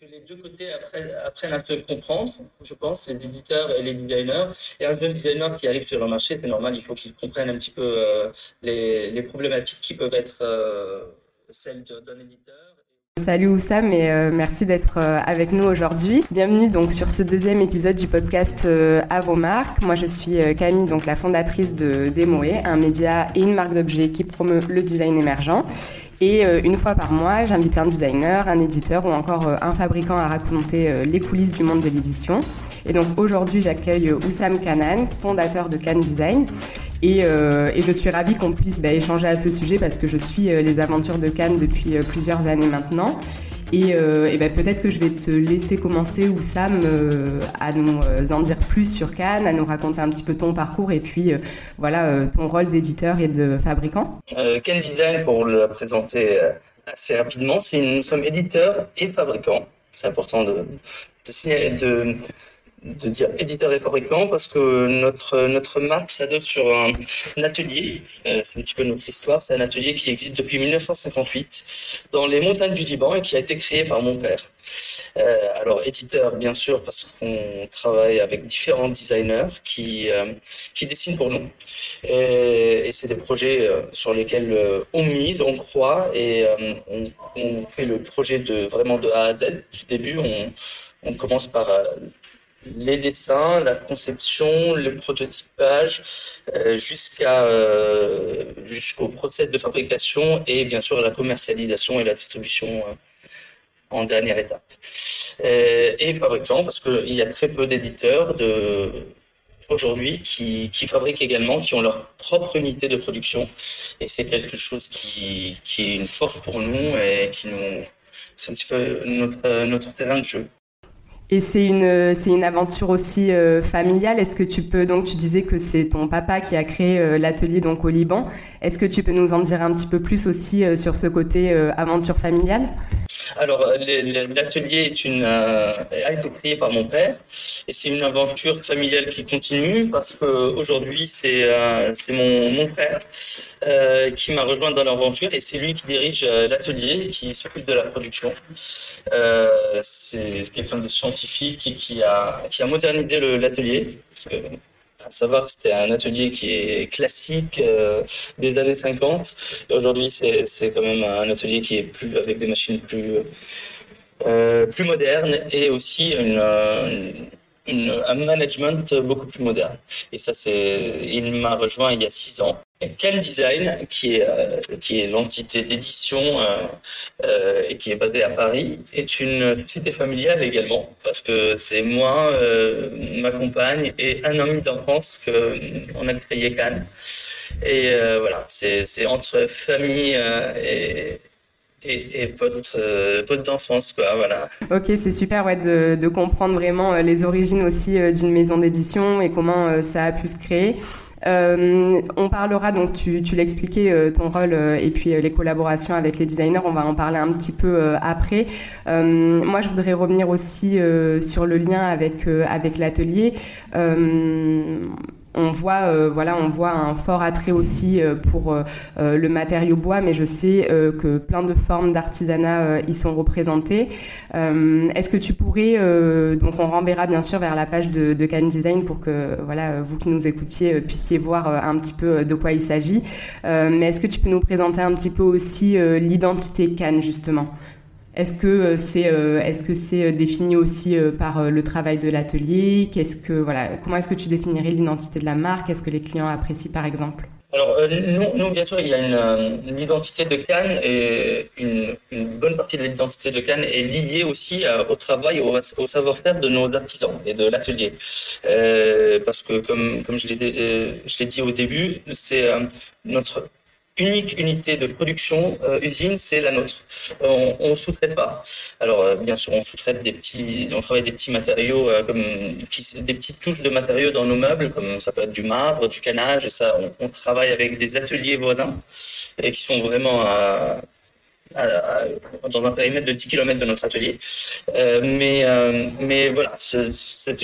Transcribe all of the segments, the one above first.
que les deux côtés apprennent, à se comprendre, je pense, les éditeurs et les designers. Et un jeune designer qui arrive sur le marché, c'est normal, il faut qu'il comprenne un petit peu euh, les, problématiques qui peuvent être euh, celles d'un éditeur. Salut Oussam et euh, merci d'être avec nous aujourd'hui. Bienvenue donc sur ce deuxième épisode du podcast À vos marques. Moi je suis Camille, donc la fondatrice de Demoe, un média et une marque d'objets qui promeut le design émergent. Et euh, une fois par mois, j'invite un designer, un éditeur ou encore euh, un fabricant à raconter euh, les coulisses du monde de l'édition. Et donc aujourd'hui, j'accueille Oussam Kanan, fondateur de Can Design. Et, je suis ravie qu'on puisse bah, échanger à ce sujet parce que je suis les aventures de Cannes depuis plusieurs années maintenant. Et, euh, ben, peut-être que je vais te laisser commencer, Oussam, euh, à nous euh, en dire plus sur Cannes, à nous raconter un petit peu ton parcours et puis voilà ton rôle d'éditeur et de fabricant. Cannes Design, pour le présenter assez rapidement, c'est nous sommes éditeurs et fabricants. C'est important de, de, de, de dire éditeur et fabricant parce que notre notre marque s'adosse sur un, atelier. Euh, c'est un petit peu notre histoire. C'est un atelier qui existe depuis 1958 dans les montagnes du Liban et qui a été créé par mon père. Euh, alors éditeur bien sûr parce qu'on travaille avec différents designers qui euh, qui dessinent pour nous et, et c'est des projets euh, sur lesquels euh, on mise, on croit et on, on, fait le projet de vraiment de A à Z du début. On on commence par les dessins, la conception, le prototypage, euh, jusqu'à euh, jusqu'au process de fabrication et bien sûr la commercialisation et la distribution euh, en dernière étape. et fabricant parce qu'il y a très peu d'éditeurs de aujourd'hui qui, qui fabriquent également, qui ont leur propre unité de production et c'est quelque chose qui, qui est une force pour nous et qui nous c'est un petit peu notre, notre terrain de jeu. Et c'est une, c'est une aventure aussi euh, familiale. Est-ce que tu peux, donc tu disais que c'est ton papa qui a créé euh, l'atelier donc au Liban. Est-ce que tu peux nous en dire un petit peu plus aussi euh, sur ce côté aventure familiale? Alors, l'atelier est une a été créé par mon père et c'est une aventure familiale qui continue parce que aujourd'hui c'est c'est mon mon frère euh, qui m'a rejoint dans l'aventure et c'est lui qui dirige l'atelier, qui s'occupe de la production. Euh, c'est quelqu'un de scientifique et qui a qui a modernisé l'atelier savoir que c'était un atelier qui est classique euh, des années 50. Et aujourd'hui, c'est, c'est quand même un atelier qui est plus avec des machines plus euh, plus modernes et aussi une, une, un management beaucoup plus moderne. Et ça, c'est, il m'a rejoint il y a six ans. Can Design, qui est euh, qui est l'entité d'édition euh, euh, et qui est basée à Paris, est une société familiale également parce que c'est moi, ma compagne et un ami d'enfance que on a créé Cannes. Et voilà, c'est entre famille et et, et potes, d'enfance, quoi, voilà. Ok, c'est super ouais, de, de comprendre vraiment les origines aussi d'une maison d'édition et comment ça a pu se créer. Euh, on parlera, donc tu, tu l'expliquais, euh, ton rôle euh, et puis les collaborations avec les designers, on va en parler un petit peu après. moi, je voudrais revenir aussi sur le lien avec l'atelier on voit euh, voilà on voit un fort attrait aussi euh, pour euh, le matériau bois mais je sais que plein de formes d'artisanat y sont représentées. Est-ce que tu pourrais donc on renverra bien sûr vers la page de, de Can Design pour que voilà vous qui nous écoutiez puissiez voir un petit peu de quoi il s'agit. Mais est-ce que tu peux nous présenter un petit peu aussi l'identité Can justement? Est-ce que euh, c'est euh, est-ce que c'est euh, défini aussi par le travail de l'atelier? Qu'est-ce que voilà Comment est-ce que tu définirais l'identité de la marque? Est-ce que les clients apprécient par exemple? Alors, nous, bien sûr, il y a une, identité de Cannes et une, bonne partie de l'identité de Cannes est liée aussi au travail, au, au savoir-faire de nos artisans et de l'atelier. parce que, comme, comme je l'ai dit au début, c'est notre unique unité de production euh, usine, c'est la nôtre. On, on sous-traite pas. Alors euh, bien sûr, on sous-traite des petits, on travaille des petits matériaux euh, comme des petites touches de matériaux dans nos meubles, comme ça peut être du marbre, du canage, et ça, on, on travaille avec des ateliers voisins et qui sont vraiment dans un périmètre de 10 km de notre atelier. Euh, mais, euh, mais voilà, ce, cet,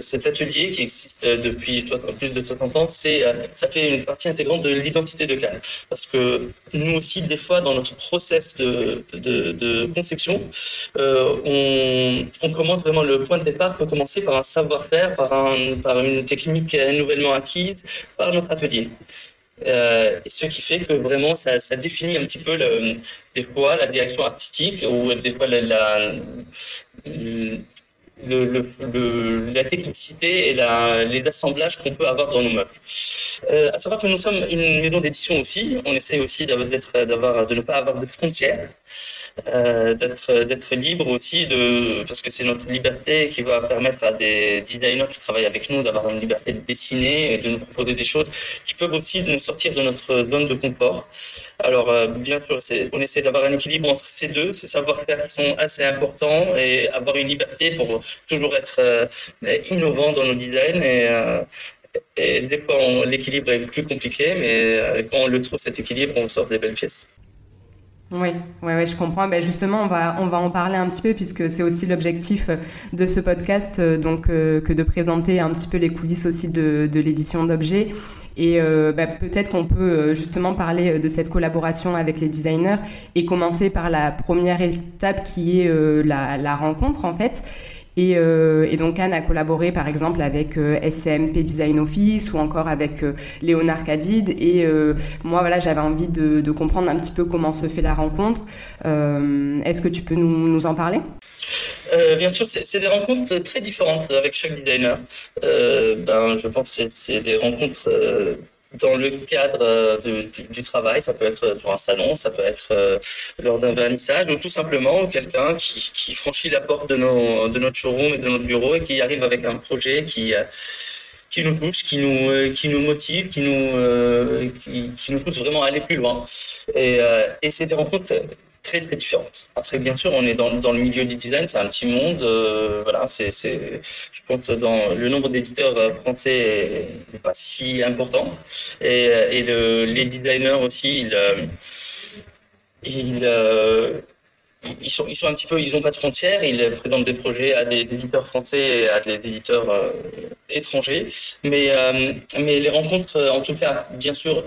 cet, atelier qui existe depuis plus de 60 ans, c'est, ça fait une partie intégrante de l'identité de Cannes. Parce que nous aussi, des fois, dans notre process de, de, de conception, euh, on, on, commence vraiment, le point de départ peut commencer par un savoir-faire, par, un, par une technique nouvellement acquise, par notre atelier. Euh, ce qui fait que vraiment ça, ça définit un petit peu le, des fois la direction artistique ou des fois la, la, le, le, la technicité et la, les assemblages qu'on peut avoir dans nos meubles. Euh, à savoir que nous sommes une maison d'édition aussi. On essaie aussi d'être, d'avoir, de ne pas avoir de frontières, euh, d'être, libre aussi de, parce que c'est notre liberté qui va permettre à des designers qui travaillent avec nous d'avoir une liberté de dessiner et de nous proposer des choses qui peuvent aussi nous sortir de notre zone de confort. Alors, euh, bien sûr, on essaie d'avoir un équilibre entre ces deux, ces savoir-faire qui sont assez importants et avoir une liberté pour toujours être euh, innovant dans nos designs et, et des fois l'équilibre est plus compliqué, mais quand on le trouve cet équilibre, on sort des belles pièces. Oui, ouais, ouais, je comprends. Ben justement, on va, on va en parler un petit peu puisque c'est aussi l'objectif de ce podcast, donc que de présenter un petit peu les coulisses aussi de, l'édition d'objets. Et euh, ben, peut-être qu'on peut justement parler de cette collaboration avec les designers et commencer par la première étape qui est la rencontre en fait. Et, euh, et, donc Anne a collaboré par exemple avec euh, SCMP Design Office ou encore avec euh, Léonard Cadide. Et euh, moi voilà, j'avais envie de, comprendre un petit peu comment se fait la rencontre. Euh, est-ce que tu peux nous, en parler? Bien sûr, c'est des rencontres très différentes avec chaque designer. ben, je pense que c'est des rencontres dans le cadre euh, du, travail, ça peut être sur un salon, ça peut être euh, lors d'un vernissage, ou tout simplement quelqu'un qui, franchit la porte de, notre showroom et de notre bureau et qui arrive avec un projet qui euh, nous touche, qui nous motive, qui nous qui, qui, nous pousse vraiment à aller plus loin. Et, et c'est des rencontres très très différentes. Après, bien sûr, on est dans, dans le milieu du design, c'est un petit monde. Euh, voilà, c'est, c'est, je pense que dans le nombre d'éditeurs euh, français n'est pas si important. Et, euh, et le, les designers aussi, ils, ils, ils sont, ils sont un petit peu, ils n'ont pas de frontières. Ils présentent des projets à des éditeurs français et à des éditeurs étrangers. Mais, mais les rencontres, en tout cas, bien sûr,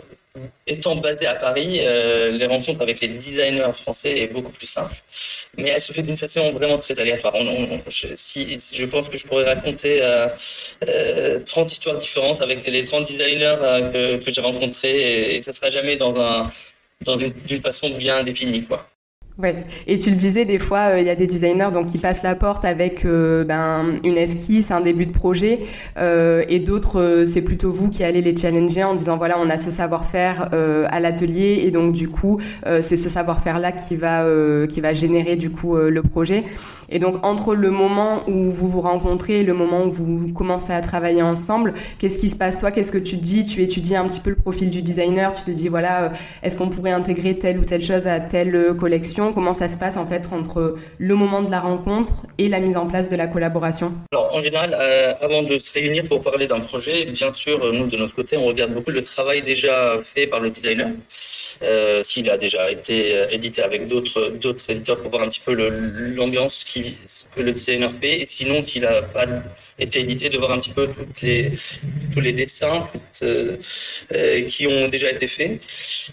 étant basé à Paris, euh, les rencontres avec les designers français est beaucoup plus simple. Mais elle se fait d'une façon vraiment très aléatoire. je, si, je pense que je pourrais raconter euh, euh, 30 histoires différentes avec les 30 designers euh, que, que j'ai rencontrés et, et ça sera jamais dans un dans d'une façon bien définie, quoi. Et tu le disais, des fois, euh, il y a des designers donc qui passent la porte avec euh, ben, une esquisse, un début de projet, euh, et d'autres, c'est plutôt vous qui allez les challenger en disant voilà, on a ce savoir-faire à l'atelier, et donc du coup, c'est ce savoir-faire-là qui va qui va générer du coup le projet. Et donc entre le moment où vous vous rencontrez et le moment où vous commencez à travailler ensemble, qu'est-ce qui se passe toi? Qu'est-ce que tu dis? Tu étudies un petit peu le profil du designer, tu te dis voilà, est-ce qu'on pourrait intégrer telle ou telle chose à telle collection? Comment ça se passe en fait entre le moment de la rencontre et la mise en place de la collaboration? Alors en général, euh, avant de se réunir pour parler d'un projet, bien sûr, euh, nous de notre côté, on regarde beaucoup le travail déjà fait par le designer, euh, s'il a déjà été euh, édité avec d'autres éditeurs pour voir un petit peu l'ambiance que le designer fait, et sinon s'il a pas été édité, de voir un petit peu toutes les, tous les dessins euh, euh, qui ont déjà été faits.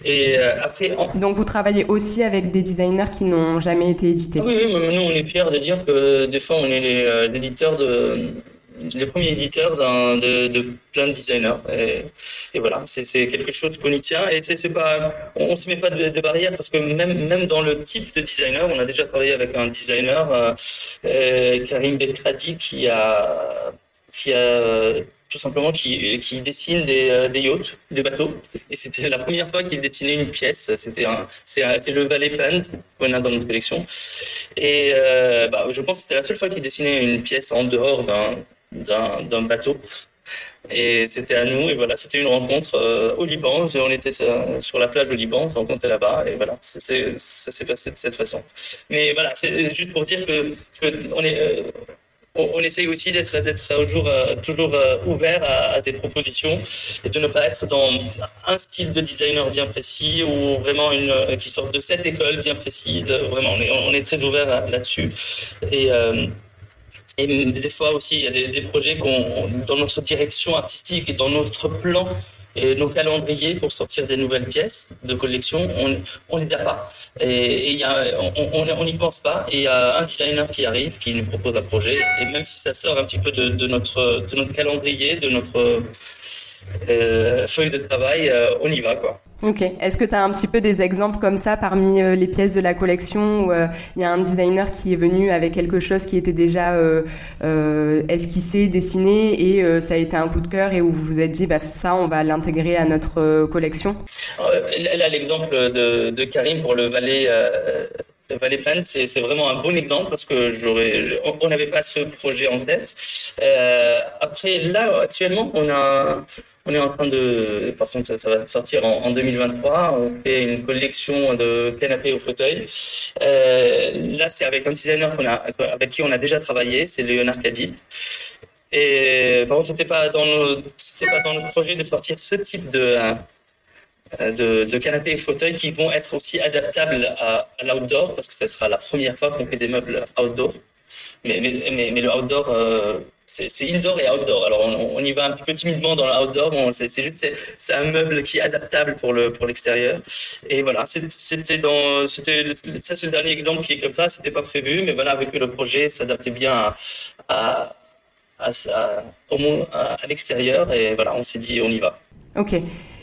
Et euh, après, Donc vous travaillez aussi avec des designers qui n'ont jamais été édités Oui, oui, nous on est fiers de dire que des fois on est éditeurs de les premiers éditeurs de, de, plein de designers. Et, et voilà, c'est quelque chose qu'on y tient. Et c'est pas, on ne se met pas de, de barrières parce que même, même dans le type de designer, on a déjà travaillé avec un designer, euh, euh Karim Bekradi, qui a, qui a tout simplement qui, qui dessine des, euh, des yachts, des bateaux. Et c'était la première fois qu'il dessinait une pièce. C'était c'est le Valley Pend qu'on a dans notre collection. Et euh, bah, je pense que c'était la seule fois qu'il dessinait une pièce en dehors d'un d'un bateau. Et c'était à nous, et voilà, c'était une rencontre euh, au Liban. On était sur la plage au Liban, on s'est rencontrés là-bas, et voilà, ça s'est passé de cette façon. Mais voilà, c'est juste pour dire que, on est, euh, on, essaye aussi d'être toujours, euh, euh, ouvert à, des propositions et de ne pas être dans un style de designer bien précis ou vraiment une euh, qui sort de cette école bien précise. Vraiment, on est, très ouvert là-dessus. Et et des fois aussi, il y a des, des projets qu'on, dans notre direction artistique et dans notre plan et nos calendriers pour sortir des nouvelles pièces de collection, on n'y a pas. Et, on n'y pense pas. Et il y a un designer qui arrive, qui nous propose un projet. Et même si ça sort un petit peu de, notre, de notre calendrier, de notre feuille de travail, euh, on y va. quoi. Ok. Est-ce que tu as un petit peu des exemples comme ça parmi euh, les pièces de la collection où euh, il y a un designer qui est venu avec quelque chose qui était déjà euh, esquissé, dessiné et ça a été un coup de cœur et où vous vous êtes dit bah, ça on va l'intégrer à notre collection? Là l'exemple de, de, Karim pour le Valais. Le Valais Planet, c'est vraiment un bon exemple parce que j'aurais, on n'avait pas ce projet en tête. après, là, actuellement, on a, on est en train de, par contre, ça, va sortir en, 2023. On fait une collection de canapés au fauteuil. Euh, là, c'est avec un designer a, avec qui on a déjà travaillé, c'est Léonard Cadid. Et par contre, c'était pas dans pas dans notre projet de sortir ce type de de, de canapés et fauteuils qui vont être aussi adaptables à, à l'outdoor parce que ce sera la première fois qu'on fait des meubles outdoor. Mais, mais, mais, le outdoor, euh, c'est indoor et outdoor. Alors on, y va un petit peu timidement dans l'outdoor. C'est juste c'est un meuble qui est adaptable pour le pour l'extérieur. Et voilà, c'était dans c'était ça c'est le dernier exemple qui est comme ça. C'était pas prévu, mais voilà avec le projet s'adaptait bien à, à, à, à, à l'extérieur et voilà on s'est dit on y va. Ok.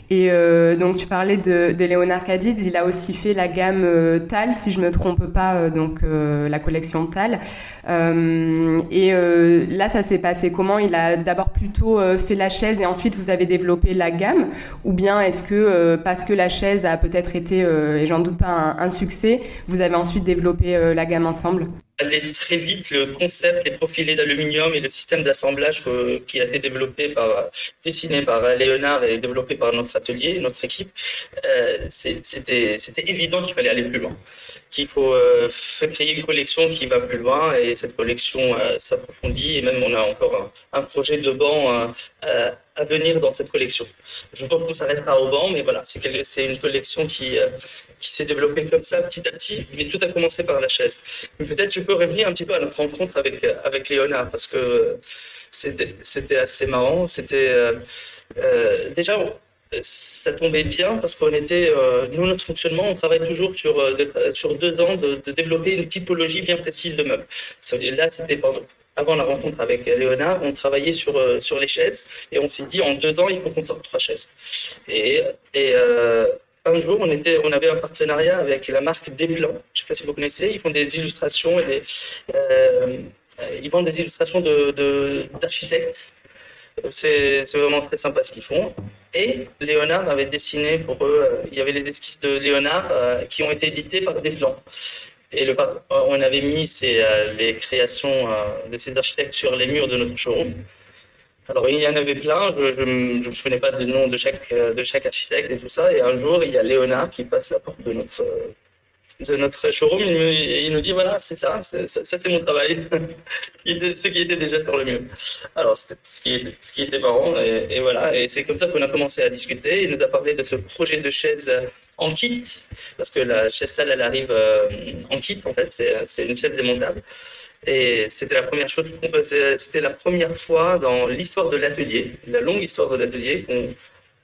Et euh, donc tu parlais de, de, Léonard Cadid, il a aussi fait la gamme euh, Tal, si je me trompe pas, euh, donc euh, la collection Tal. Euh, et là, ça s'est passé comment? Il a d'abord plutôt fait la chaise et ensuite vous avez développé la gamme, ou bien est-ce que parce que la chaise a peut-être été, et j'en doute pas, un, un, succès, vous avez ensuite développé la gamme ensemble? Aller très vite le concept, les profilés d'aluminium et le système d'assemblage qui a été développé par, dessiné par Léonard et développé par notre atelier, notre équipe, euh, c'était évident qu'il fallait aller plus loin, qu'il faut euh, créer une collection qui va plus loin et cette collection euh, s'approfondit et même on a encore un, projet de banc euh, à venir dans cette collection. Je pense qu'on s'arrêtera au banc, mais voilà, c'est une collection qui qui s'est développé comme ça petit à petit, mais tout a commencé par la chaise. Peut-être je peux revenir un petit peu à notre rencontre avec, avec Léonard, parce que c'était assez marrant. C'était euh, euh, déjà ça tombait bien parce qu'on était, euh, nous, notre fonctionnement, on travaille toujours sur, sur deux ans de, développer une typologie bien précise de meubles. Là, c'était avant la rencontre avec Léonard, on travaillait sur, sur les chaises et on s'est dit en deux ans, il faut qu'on sorte trois chaises. Et un jour, on, était, on avait un partenariat avec la marque Desplans. Je ne sais pas si vous connaissez. Ils font des illustrations et euh, ils vendent des illustrations d'architectes. De, c'est vraiment très sympa ce qu'ils font. Et Léonard avait dessiné pour eux, euh, il y avait les esquisses de Léonard euh, qui ont été éditées par Desplans. Et on avait mis ces, les créations de ces architectes sur les murs de notre showroom. Alors il y en avait plein, je ne me souvenais pas du nom de chaque, de chaque architecte et tout ça. Et un jour, il y a Léonard qui passe la porte de notre, de notre showroom. Il, nous dit voilà, c'est ça, ça, c'est mon travail. ce qui était déjà sur le mur. Alors c'était ce qui, était, ce qui était marrant. Et, voilà, et c'est comme ça qu'on a commencé à discuter. Il nous a parlé de ce projet de chaise en kit, parce que la chaise elle arrive euh, en kit en fait, c'est une chaise démontable. Et c'était la première chose, c'était la première fois dans l'histoire de l'atelier, la longue histoire de l'atelier,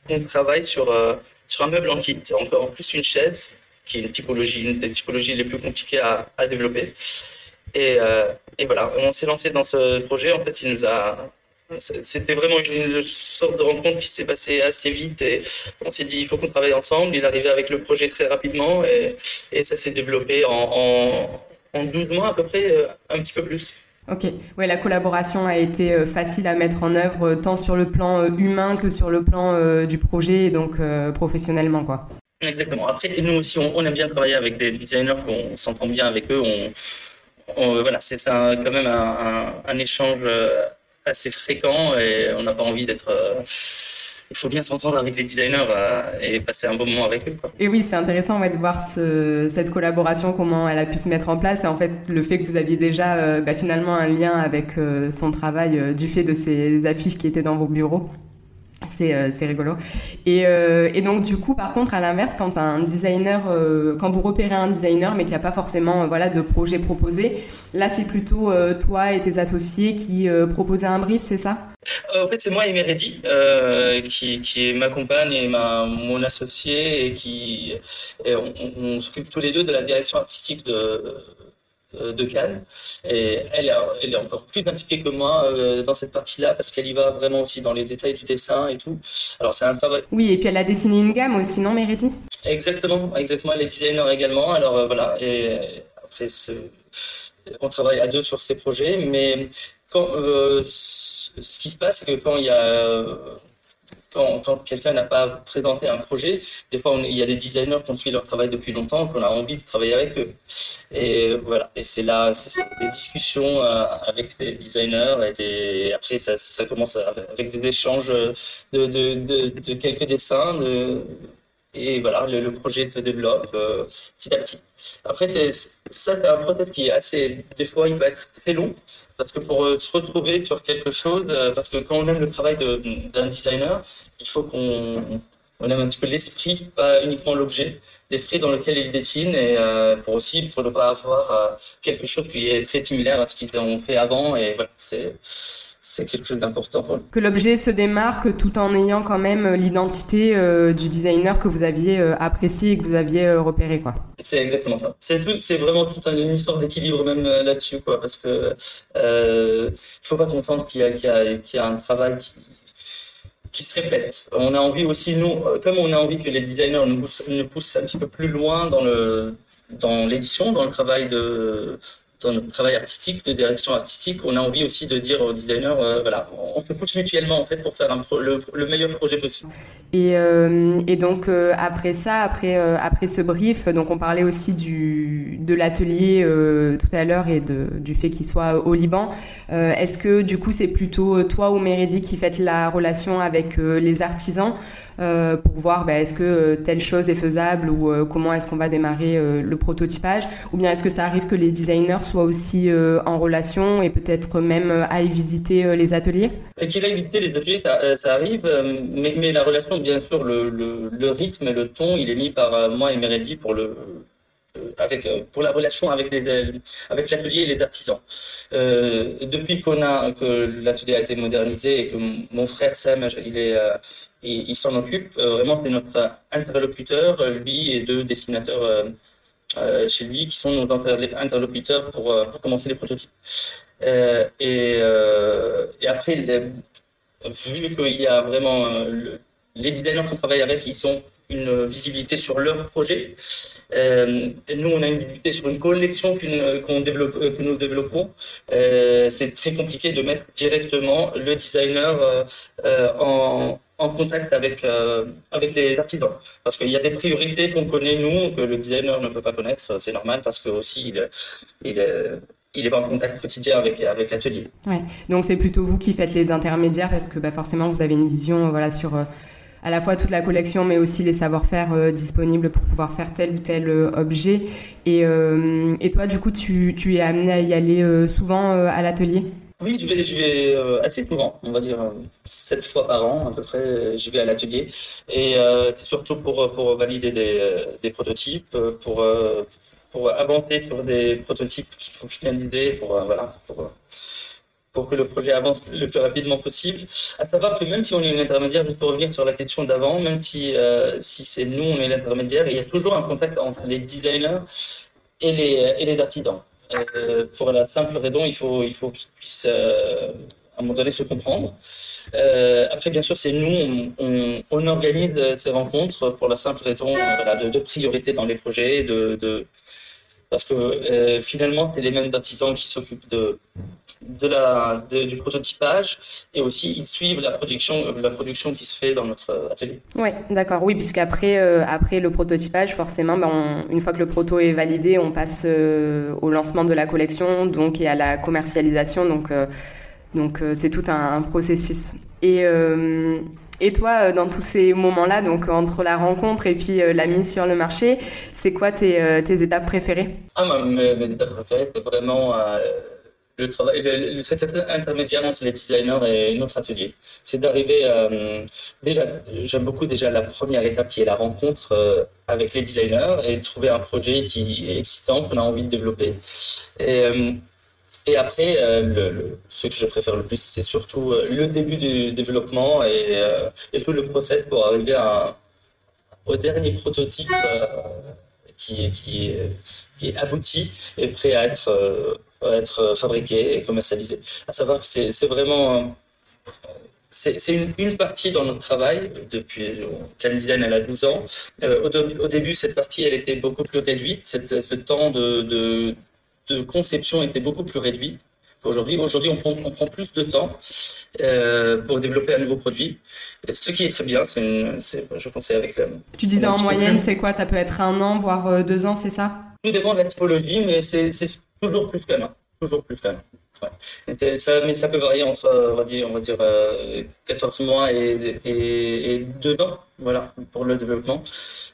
qu'on travaille sur, euh, sur un meuble en kit. Encore en plus une chaise, qui est une typologie, une des typologies les plus compliquées à, à développer. Et, euh, et, voilà, on s'est lancé dans ce projet. En fait, il nous a, c'était vraiment une sorte de rencontre qui s'est passée assez vite et on s'est dit il faut qu'on travaille ensemble. Il arrivé avec le projet très rapidement et, et ça s'est développé en, en 12 mois à peu près, euh, un petit peu plus. Ok, ouais, la collaboration a été euh, facile à mettre en œuvre euh, tant sur le plan humain que sur le plan du projet et donc professionnellement quoi. Exactement. Après, nous aussi, on, aime bien travailler avec des designers, qu'on s'entend bien avec eux. On, voilà, c'est quand même un, un, échange assez fréquent et on n'a pas envie d'être il faut bien s'entendre avec les designers et passer un bon moment avec eux. Et oui, c'est intéressant de voir ce, cette collaboration, comment elle a pu se mettre en place, et en fait le fait que vous aviez déjà bah, finalement un lien avec son travail du fait de ces affiches qui étaient dans vos bureaux. Euh, c'est rigolo. Et, euh, et, donc du coup, par contre, à l'inverse, quand un designer, euh, quand vous repérez un designer, mais qu'il n'y a pas forcément voilà de projet proposé, là c'est plutôt toi et tes associés qui proposaient un brief, c'est ça? En fait, c'est moi et Meredi qui, qui est ma compagne et ma, mon associé et qui on, on s'occupe tous les deux de la direction artistique de de Cannes. Et elle est, elle est encore plus impliquée que moi euh, dans cette partie-là parce qu'elle y va vraiment aussi dans les détails du dessin et tout. Alors c'est un travail. Oui, et puis elle a dessiné une gamme aussi, non, Mériti Exactement, exactement. Elle est designer également. Alors euh, voilà. Et après, on travaille à deux sur ces projets, mais quand ce qui se passe, c'est que quand il y a quand, quelqu'un n'a pas présenté un projet, des fois, il y a des designers qui ont fait leur travail depuis longtemps, qu'on a envie de travailler avec eux. Et voilà. Et c'est là, c'est des discussions euh, avec des designers et, après, ça, commence avec des échanges de, quelques dessins. De, et voilà, le, projet se développe euh, petit à petit. Après, c'est, ça, c'est un process qui est assez, des fois, il peut être très long. Parce que pour euh, se retrouver sur quelque chose, euh, parce que quand on aime le travail d'un designer, il faut qu'on on aime un petit peu l'esprit, pas uniquement l'objet, l'esprit dans lequel il dessine, et euh, pour aussi pour ne pas avoir quelque chose qui est très similaire à ce qu'ils ont fait avant. Et voilà, c'est c'est quelque chose d'important pour Que l'objet se démarque tout en ayant quand même l'identité euh, du designer que vous aviez euh, apprécié et que vous aviez euh, repéré, quoi. C'est exactement ça. C'est tout, c'est vraiment toute une histoire d'équilibre même là-dessus, quoi, parce que euh, faut pas confondre qu'il y a, qu'il y a, qu'il y a un travail qui, qui se répète. On a envie aussi, nous, comme on a envie que les designers nous poussent, nous poussent un petit peu plus loin dans le dans l'édition, dans le travail de dans notre travail artistique, de direction artistique, on a envie aussi de dire aux designers, euh, voilà, on se pousse mutuellement en fait pour faire le, meilleur projet possible. Et, euh, donc euh, après ça, après après ce brief, donc on parlait aussi du de l'atelier tout à l'heure et du fait qu'il soit au Liban. Est-ce que du coup c'est plutôt toi ou Méridi qui faites la relation avec les artisans? Euh, pour voir bah, est-ce que euh, telle chose est faisable ou euh, comment est-ce qu'on va démarrer le prototypage. Ou bien est-ce que ça arrive que les designers soient aussi en relation et peut-être même aillent visiter les ateliers? Qu'ils aillent visiter les ateliers, ça, ça arrive, mais, mais, la relation, bien sûr, le, le, le, rythme et le ton, il est mis par moi et Meredi pour le avec pour la relation avec les avec l'atelier et les artisans. Euh, depuis qu'on a que l'atelier a été modernisé et que mon frère Sam il s'en occupe. Euh, vraiment, c'est notre interlocuteur, lui et deux dessinateurs euh, euh, chez lui qui sont nos interlocuteurs pour, commencer les prototypes. Et, après, vu qu'il y a vraiment les designers qu'on travaille avec, ils ont une visibilité sur leur projet. Euh, nous, on a une visibilité sur une collection qu'on développe, que nous développons. Euh, c'est très compliqué de mettre directement le designer euh, en, contact avec, euh, avec les artisans. Parce qu'il y a des priorités qu'on connaît, nous, que le designer ne peut pas connaître. C'est normal parce que aussi, il, il, est pas en contact quotidien avec, avec l'atelier. Ouais. Donc, c'est plutôt vous qui faites les intermédiaires parce que bah, forcément, vous avez une vision voilà, sur euh, à la fois toute la collection, mais aussi les savoir-faire euh, disponibles pour pouvoir faire tel ou tel objet. Et, et toi, du coup, tu, tu es amené à y aller souvent à l'atelier? Oui, je vais, je vais euh, assez souvent, on va dire euh, sept fois par an à peu près, je vais à l'atelier. Et euh, c'est surtout pour, pour valider des, des prototypes, pour, pour avancer sur des prototypes qu'il faut finaliser, pour, voilà, pour, pour que le projet avance le plus rapidement possible. À savoir que même si on est une intermédiaire, je peux revenir sur la question d'avant, même si, si c'est nous, on est l'intermédiaire, il y a toujours un contact entre les designers et les, et les artisans. Euh, pour la simple raison, il faut, il faut qu'ils puissent euh, à un moment donné se comprendre. Euh, après, bien sûr, c'est nous, on, on, organise ces rencontres pour la simple raison voilà, de, de, priorité dans les projets, de, de parce que finalement, c'est les mêmes artisans qui s'occupent de, du prototypage et aussi ils suivent la production, la production qui se fait dans notre atelier. Oui, d'accord. Oui, puisqu'après euh, après le prototypage, forcément, ben, une fois que le proto est validé, on passe euh, au lancement de la collection donc, et à la commercialisation. Donc, euh, donc c'est tout un, processus. Et, Et toi, dans tous ces moments-là, donc entre la rencontre et puis la mise sur le marché, c'est quoi tes, tes, étapes préférées? Ah, mes, mes étapes préférées, c'est vraiment le travail, intermédiaire entre les designers et notre atelier. C'est d'arriver, euh, déjà, j'aime beaucoup déjà la première étape qui est la rencontre euh, avec les designers et trouver un projet qui est excitant, qu'on a envie de développer. Euh, et après, le, ce que je préfère le plus, c'est surtout le début du développement et, et, tout le process pour arriver au dernier prototype qui, est abouti et prêt à être euh, fabriqué et commercialisé. À savoir que c'est vraiment c'est une, partie dans notre travail depuis Design elle a 12 ans. Euh, au, début, cette partie, elle était beaucoup plus réduite. Cette, ce temps de, de, conception était beaucoup plus réduit. Aujourd'hui, aujourd'hui, on prend, on prend plus de temps euh, pour développer un nouveau produit. ce qui est très bien, c'est, je pensais avec. La, tu disais en moyenne, c'est quoi? Ça peut être un an, voire euh, deux ans, c'est ça? Tout dépend de la typologie, mais c'est Toujours plus quand même. Toujours plus. Ouais. Ça, mais ça peut varier entre, on va dire, on va dire 14 euh, mois et, et, et 2 ans voilà, pour le développement.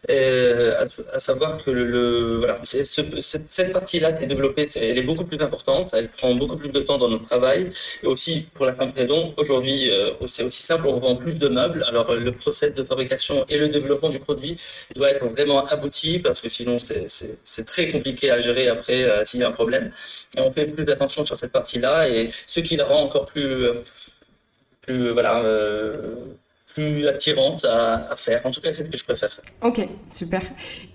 Et à, savoir que le, voilà, c'est cette, partie-là qui est développée, elle est beaucoup plus importante, elle prend beaucoup plus de temps dans notre travail. Et aussi, pour la simple raison, aujourd'hui, euh, c'est aussi simple, on vend plus de meubles. Alors, le process de fabrication et le développement du produit doit être vraiment abouti parce que sinon, c'est très compliqué à gérer après euh, s'il y a un problème. Et on fait plus d'attention sur cette partie-là et ce qui la rend encore plus, euh, plus voilà, plus attirante à, faire. En tout cas, c'est ce que je préfère faire. Ok, super.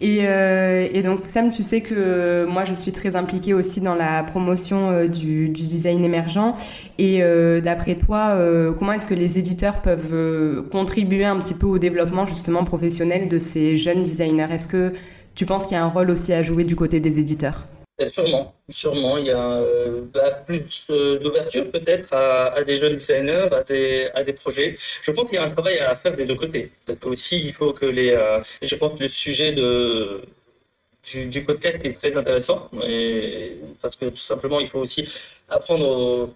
Et, euh, donc, Sam, tu sais que moi, je suis très impliquée aussi dans la promotion euh, du, design émergent. Et euh, d'après toi, comment est-ce que les éditeurs peuvent contribuer un petit peu au développement justement professionnel de ces jeunes designers? Est-ce que tu penses qu'il y a un rôle aussi à jouer du côté des éditeurs? Sûrement, sûrement, il y a euh, bah, plus euh, d'ouverture peut-être à, des jeunes designers, à des, à des projets. Je pense qu'il y a un travail à faire des deux côtés. Parce que aussi, il faut que les... Euh, je pense que le sujet de, du, du podcast est très intéressant. Et, parce que tout simplement, il faut aussi apprendre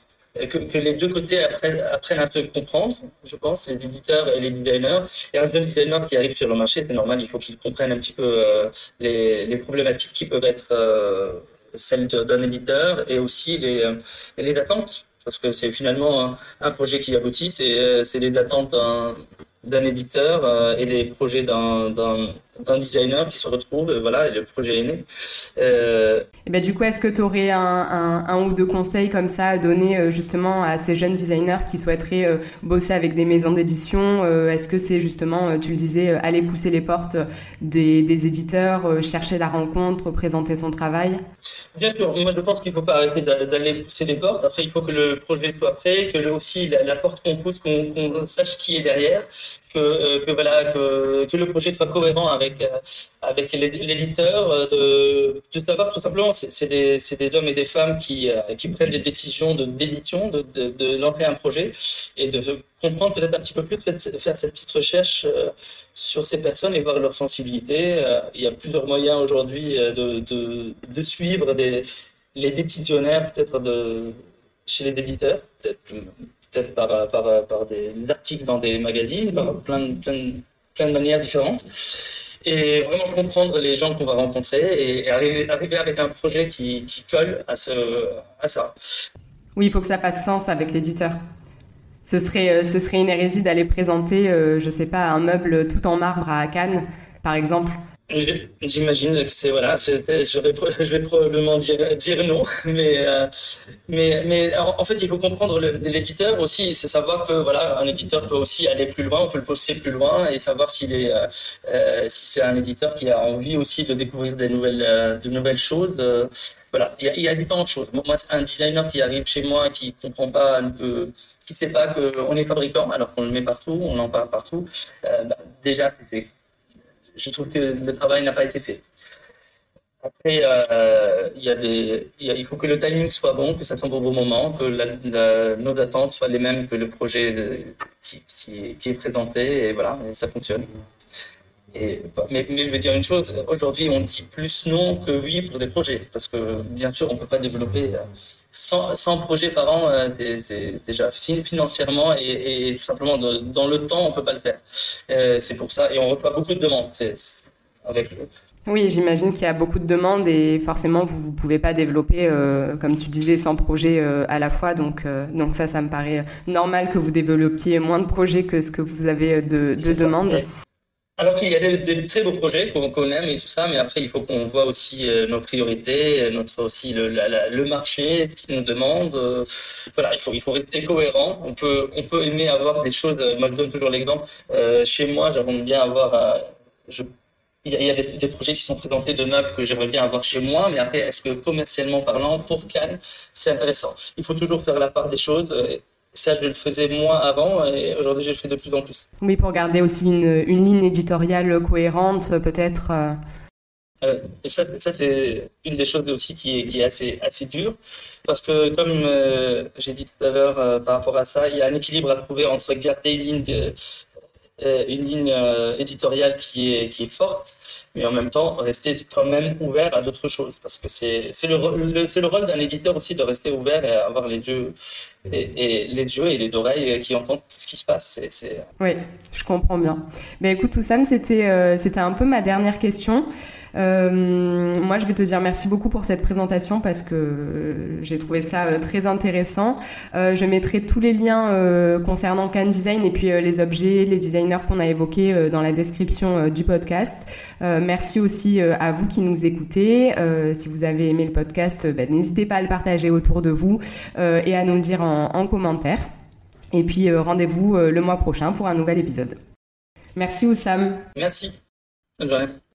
que, que, les deux côtés apprennent, à se comprendre, je pense, les éditeurs et les designers. Et un jeune designer qui arrive sur le marché, c'est normal, il faut qu'il comprenne un petit peu euh, les, problématiques qui peuvent être euh, celles d'un éditeur et aussi les, euh, les attentes. Parce que c'est finalement un, projet qui aboutit, c'est les attentes d'un éditeur euh, et les projets d'un designer qui se retrouvent, et voilà, et le projet est né. Euh... Et ben, du coup, est-ce que tu aurais un, un, un, ou deux conseils comme ça à donner euh, justement à ces jeunes designers qui souhaiteraient euh, bosser avec des maisons d'édition Est-ce que c'est justement, tu le disais, aller pousser les portes des, des éditeurs, chercher la rencontre, présenter son travail? Bien sûr, moi je pense qu'il ne faut pas arrêter d'aller pousser les portes. Après, il faut que le projet soit prêt, que le, aussi la, la porte qu'on pousse, qu'on sache qui est derrière que, euh, que, voilà, que, que, le projet soit cohérent avec, euh, avec l'éditeur, euh, de, de savoir tout simplement, c'est des, des hommes et des femmes qui, qui prennent des décisions d'édition, de, de, de, lancer un projet et de comprendre peut-être un petit peu plus, faire cette petite recherche sur ces personnes et voir leur sensibilité. Il y a plusieurs moyens aujourd'hui de, de, de, suivre les décisionnaires peut-être de, chez les éditeurs, peut-être peut-être par, par, par des, articles dans des magazines, par plein, plein, plein de manières différentes. Et vraiment comprendre les gens qu'on va rencontrer et, arriver, arriver, avec un projet qui, qui colle à, ce, à ça. Oui, il faut que ça fasse sens avec l'éditeur. Ce serait, euh, ce serait une hérésie d'aller présenter, euh, je sais pas, un meuble tout en marbre à Cannes, par exemple, J'imagine que c'est voilà, je vais probablement dire dire non, mais euh, mais mais en, fait il faut comprendre l'éditeur aussi, c'est savoir que voilà un éditeur peut aussi aller plus loin, on peut le pousser plus loin et savoir s'il est euh, euh, si c'est un éditeur qui a envie aussi de découvrir des nouvelles de nouvelles choses. voilà, il y, a, il y a différentes choses. Moi, un designer qui arrive chez moi qui comprend pas que qui sait pas qu'on est fabricant alors qu'on le met partout, on en parle partout. Bah, déjà c'était je trouve que le travail n'a pas été fait. Après, euh, il, faut que le timing soit bon, que ça tombe au bon moment, que nos attentes soient les mêmes que le projet qui, est présenté, et voilà, et ça fonctionne. Mais, mais, je vais dire une chose, aujourd'hui on dit plus non que oui pour des projets, parce que bien sûr on ne peut pas développer 100, 100 projets par an, euh, c'est déjà financièrement et, et, tout simplement dans le temps, on peut pas le faire. Euh, c'est pour ça et on reçoit beaucoup de demandes. avec oui, j'imagine qu'il y a beaucoup de demandes et forcément vous ne pouvez pas développer, euh, comme tu disais, 100 projets euh, à la fois. Donc, euh, donc ça, ça me paraît normal que vous développiez moins de projets que ce que vous avez de, de demandes. Alors qu'il y a des, très beaux projets qu'on aime et tout ça, mais après il faut qu'on voit aussi nos priorités, notre aussi le, le marché, ce qu'il nous demande. voilà, il faut il faut rester cohérent. On peut on peut aimer avoir des choses. Moi je donne toujours l'exemple. chez moi, j'aimerais bien avoir. je il y a, des, projets qui sont présentés de meubles que j'aimerais bien avoir chez moi, mais après, est-ce que commercialement parlant, pour Cannes, c'est intéressant Il faut toujours faire la part des choses. Ça, je le faisais moins avant et aujourd'hui, je le fais de plus en plus. Oui, pour garder aussi une, ligne éditoriale cohérente, peut-être. Euh. Euh, et ça, ça c'est une des choses aussi qui est, qui est assez, assez dure, parce que comme euh, j'ai dit tout à l'heure par rapport à ça, il y a un équilibre à trouver entre garder une ligne une ligne euh, éditoriale qui est, qui est forte, mais en même temps rester quand même ouvert à d'autres choses. Parce que c'est le, c'est le rôle d'un éditeur aussi de rester ouvert et avoir les yeux et, les yeux et les oreilles qui entendent tout ce qui se passe. C'est, Oui, je comprends bien. Mais écoute, Oussam, c'était, euh, c'était un peu ma dernière question. Euh, moi, je vais te dire merci beaucoup pour cette présentation parce que j'ai trouvé ça euh, très intéressant. Euh, je mettrai tous les liens concernant Can Design et puis les objets, les designers qu'on a évoqués dans la description du podcast. merci aussi à vous qui nous écoutez. si vous avez aimé le podcast, ben, n'hésitez pas à le partager autour de vous et à nous le dire en, en commentaire. Et puis rendez-vous le mois prochain pour un nouvel épisode. Merci Oussam. Merci. Bonne journée.